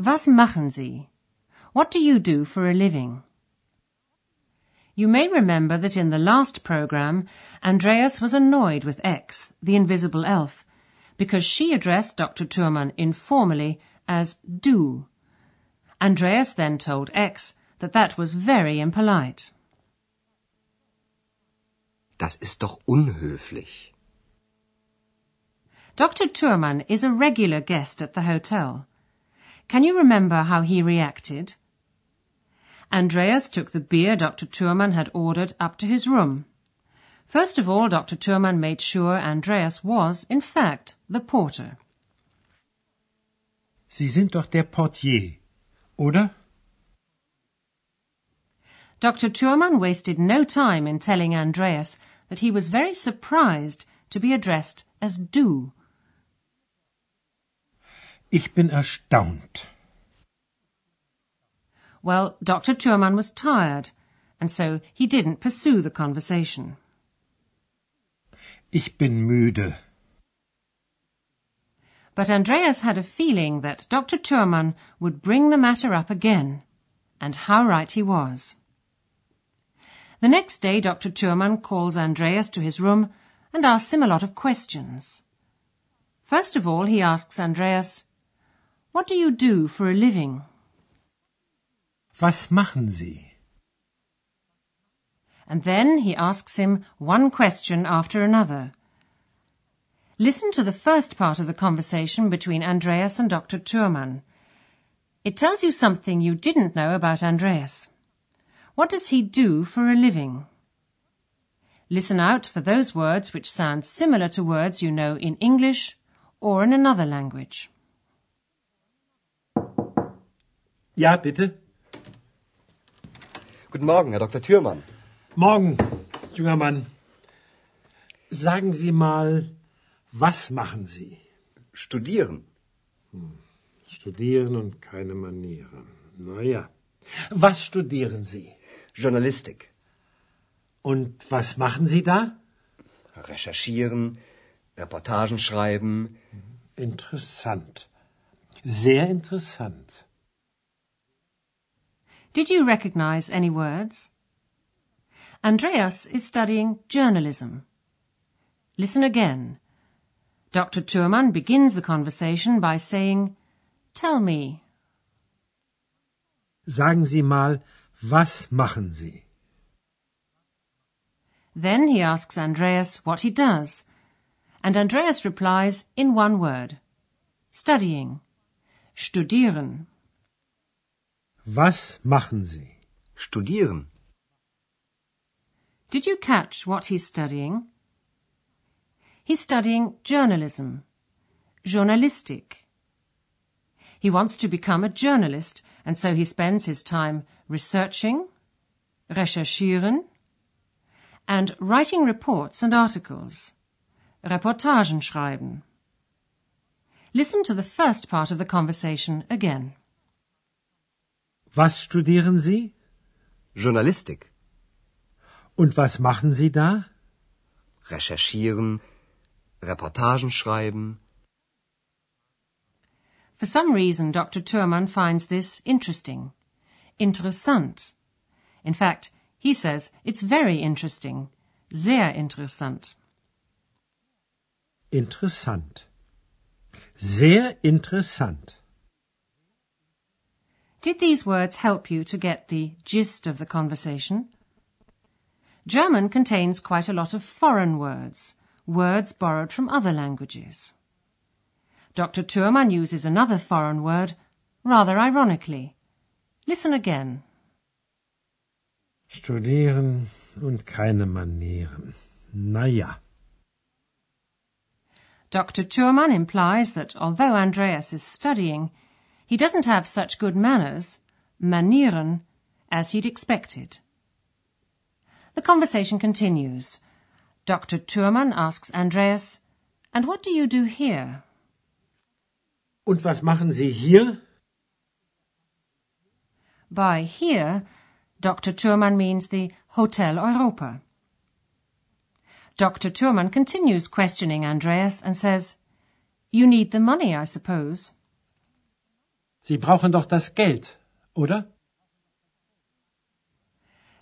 Was machen Sie? What do you do for a living? You may remember that in the last program, Andreas was annoyed with X, the invisible elf, because she addressed Dr. Thürmann informally as du. Andreas then told X that that was very impolite. Das ist doch unhöflich. Dr. Thürmann is a regular guest at the hotel. Can you remember how he reacted? Andreas took the beer Dr. Thürmann had ordered up to his room. First of all, Dr. Thürmann made sure Andreas was, in fact, the porter. Sie sind doch der Portier, oder? Dr. Thürmann wasted no time in telling Andreas that he was very surprised to be addressed as du. Ich bin erstaunt. Well, Dr. Thürmann was tired, and so he didn't pursue the conversation. Ich bin müde. But Andreas had a feeling that Dr. Thürmann would bring the matter up again, and how right he was. The next day, Dr. Thürmann calls Andreas to his room and asks him a lot of questions. First of all, he asks Andreas, What do you do for a living? Was machen Sie? And then he asks him one question after another. Listen to the first part of the conversation between Andreas and Dr. Thürmann. It tells you something you didn't know about Andreas. What does he do for a living? Listen out for those words which sound similar to words you know in English or in another language. Ja, bitte. Guten Morgen, Herr Dr. Thürmann. Morgen, junger Mann. Sagen Sie mal, was machen Sie? Studieren. Studieren und keine Manieren. Na ja. Was studieren Sie? Journalistik. Und was machen Sie da? Recherchieren, Reportagen schreiben. Interessant. Sehr interessant. Did you recognize any words? Andreas is studying journalism. Listen again. Dr. Thürmann begins the conversation by saying, Tell me. Sagen Sie mal, was machen Sie? Then he asks Andreas what he does, and Andreas replies in one word. Studying. Studieren. Was machen Sie? Studieren. Did you catch what he's studying? He's studying journalism. Journalistik. He wants to become a journalist, and so he spends his time researching, recherchieren, and writing reports and articles. Reportagen schreiben. Listen to the first part of the conversation again. Was studieren Sie? Journalistik. Und was machen Sie da? Recherchieren, Reportagen schreiben. For some reason, Dr. Thurman finds this interesting. Interessant. In fact, he says it's very interesting. Sehr interessant. Interessant. Sehr interessant. Did these words help you to get the gist of the conversation? German contains quite a lot of foreign words, words borrowed from other languages. Dr. Thürmann uses another foreign word, rather ironically. Listen again. Studieren und keine Manieren. Na ja. Dr. Thürmann implies that although Andreas is studying, he doesn't have such good manners, manieren, as he'd expected. The conversation continues. Dr. Thürmann asks Andreas, And what do you do here? Und was machen Sie hier? By here, Dr. Thürmann means the Hotel Europa. Dr. Thürmann continues questioning Andreas and says, You need the money, I suppose. Sie brauchen doch das Geld, oder?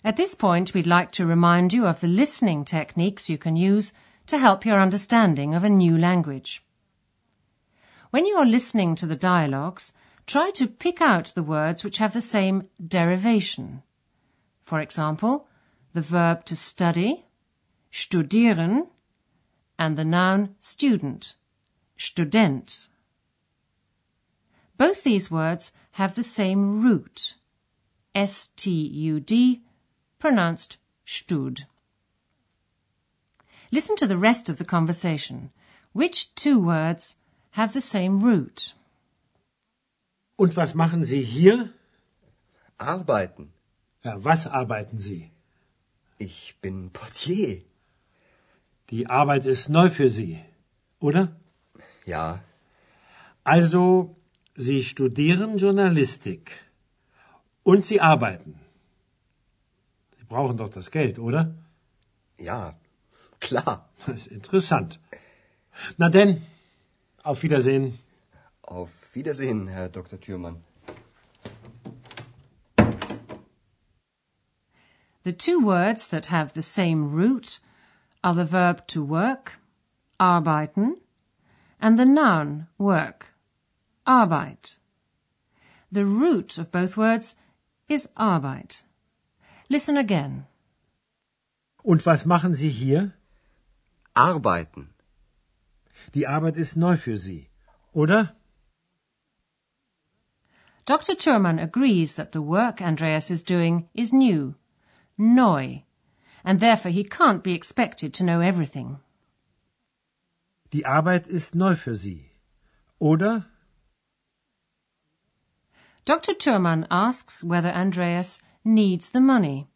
At this point, we'd like to remind you of the listening techniques you can use to help your understanding of a new language. When you are listening to the dialogues, try to pick out the words which have the same derivation. For example, the verb to study, studieren, and the noun student, student. Both these words have the same root, S-T-U-D, pronounced stud. Listen to the rest of the conversation. Which two words have the same root? Und was machen Sie hier? Arbeiten. Ja, was arbeiten Sie? Ich bin Portier. Die Arbeit ist neu für Sie, oder? Ja, Also, Sie studieren Journalistik. Und Sie arbeiten. Sie brauchen doch das Geld, oder? ja, klar. Das ist interessant. Na denn, auf Wiedersehen. Auf Wiedersehen, Herr Dr. Thürmann. The two words that have the same root are the verb to work, arbeiten, and the noun work, Arbeit. The root of both words is Arbeit. Listen again. Und was machen Sie hier? Arbeiten. Die Arbeit ist neu für Sie, oder? Dr. Thürmann agrees that the work Andreas is doing is new, neu, and therefore he can't be expected to know everything. Die Arbeit ist neu für Sie, oder? Dr. Thürmann asks whether Andreas needs the money.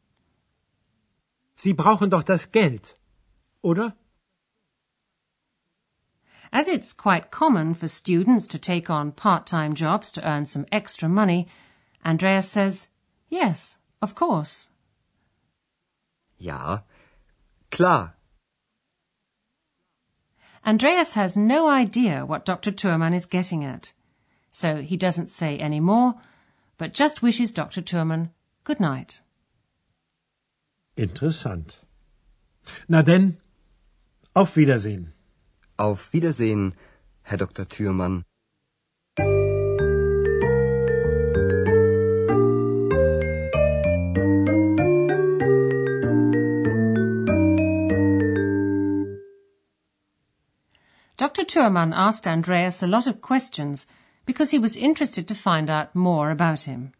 Sie brauchen doch das Geld, oder? As it's quite common for students to take on part-time jobs to earn some extra money, Andreas says, yes, of course. Ja, klar. Andreas has no idea what Dr. Thürmann is getting at, so he doesn't say any more, but just wishes Dr. Thürmann good night. Interessant. Na denn, auf Wiedersehen. Auf Wiedersehen, Herr Dr. Thürmann. Dr. Thürmann asked Andreas a lot of questions because he was interested to find out more about him.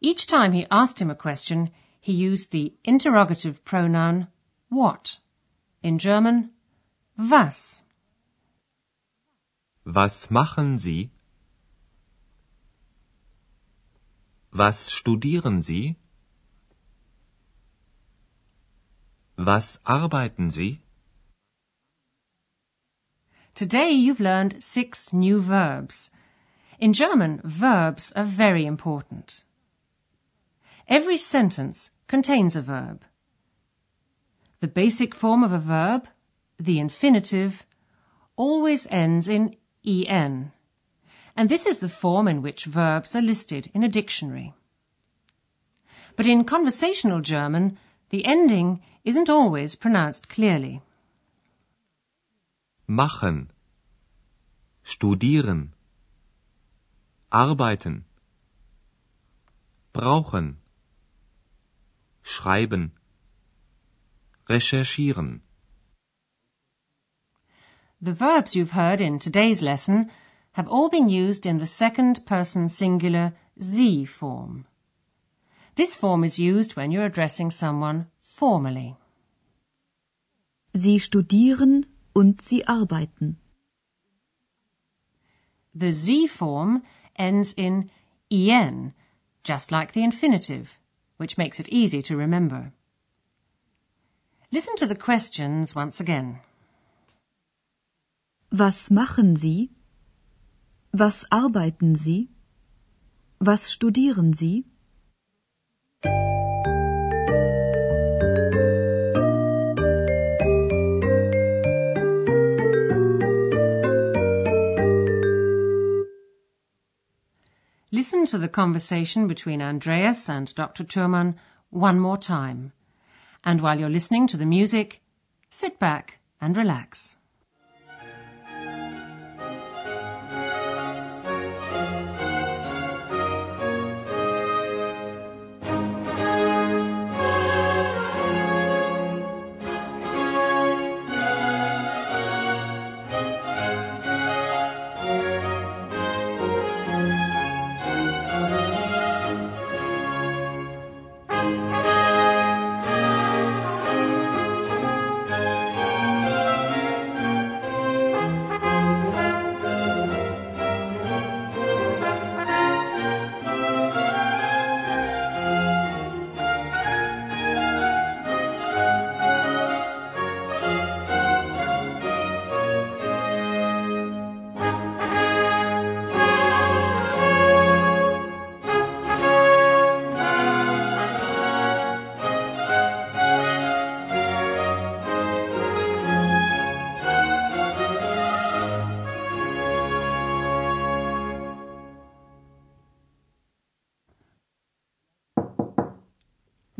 Each time he asked him a question, he used the interrogative pronoun what. In German, was. Was machen Sie? Was studieren Sie? Was arbeiten Sie? Today you've learned six new verbs. In German, verbs are very important. Every sentence contains a verb. The basic form of a verb, the infinitive, always ends in en, and this is the form in which verbs are listed in a dictionary. But in conversational German, the ending isn't always pronounced clearly. Machen. Studieren. Arbeiten. Brauchen. Schreiben. Recherchieren. The verbs you've heard in today's lesson have all been used in the second person singular Sie form. This form is used when you're addressing someone formally. Sie studieren und sie arbeiten. The Sie form ends in en, just like the infinitive, which makes it easy to remember. Listen to the questions once again. Was machen Sie? Was arbeiten Sie? Was studieren Sie? Listen to the conversation between Andreas and Dr. Thürmann one more time. And while you're listening to the music, sit back and relax.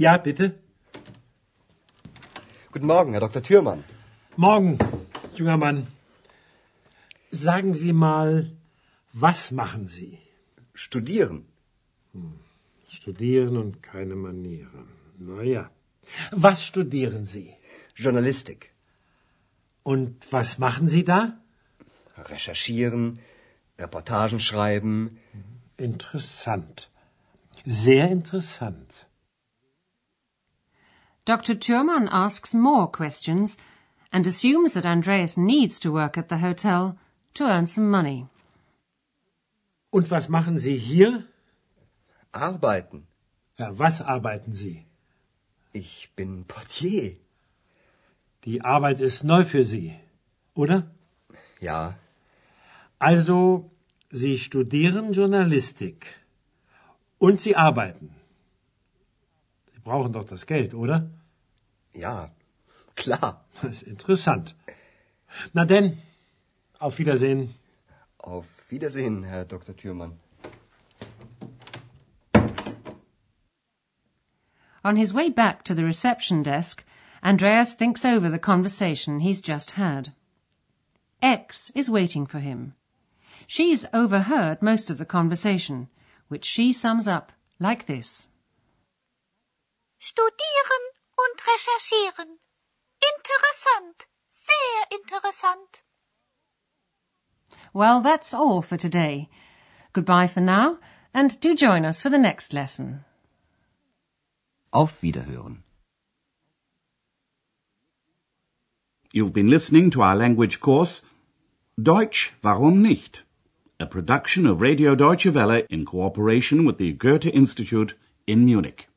Ja, bitte. Guten Morgen, Herr Dr. Thürmann. Morgen, junger Mann. Sagen Sie mal, was machen Sie? Studieren. Studieren und keine Manieren. Na ja. Was studieren Sie? Journalistik. Und was machen Sie da? Recherchieren, Reportagen schreiben. Interessant. Sehr interessant. Dr. Thurman asks more questions and assumes that Andreas needs to work at the hotel to earn some money. Und was machen Sie hier? Arbeiten. Ja, was arbeiten Sie? Ich bin Portier. Die Arbeit ist neu für Sie, oder? Ja, Also, Sie studieren Journalistik. Und Sie arbeiten. Sie brauchen doch das Geld, oder? Ja, klar. Das ist interessant. Na denn, auf Wiedersehen. Auf Wiedersehen, Herr Dr. Thürmann. On his way back to the reception desk, Andreas thinks over the conversation he's just had. X is waiting for him. She's overheard most of the conversation, which she sums up like this. Studieren und recherchieren. Interessant. Sehr interessant. Well, that's all for today. Goodbye for now, and do join us for the next lesson. Auf Wiederhören. You've been listening to our language course Deutsch, warum nicht? A production of Radio Deutsche Welle in cooperation with the Goethe Institute in Munich.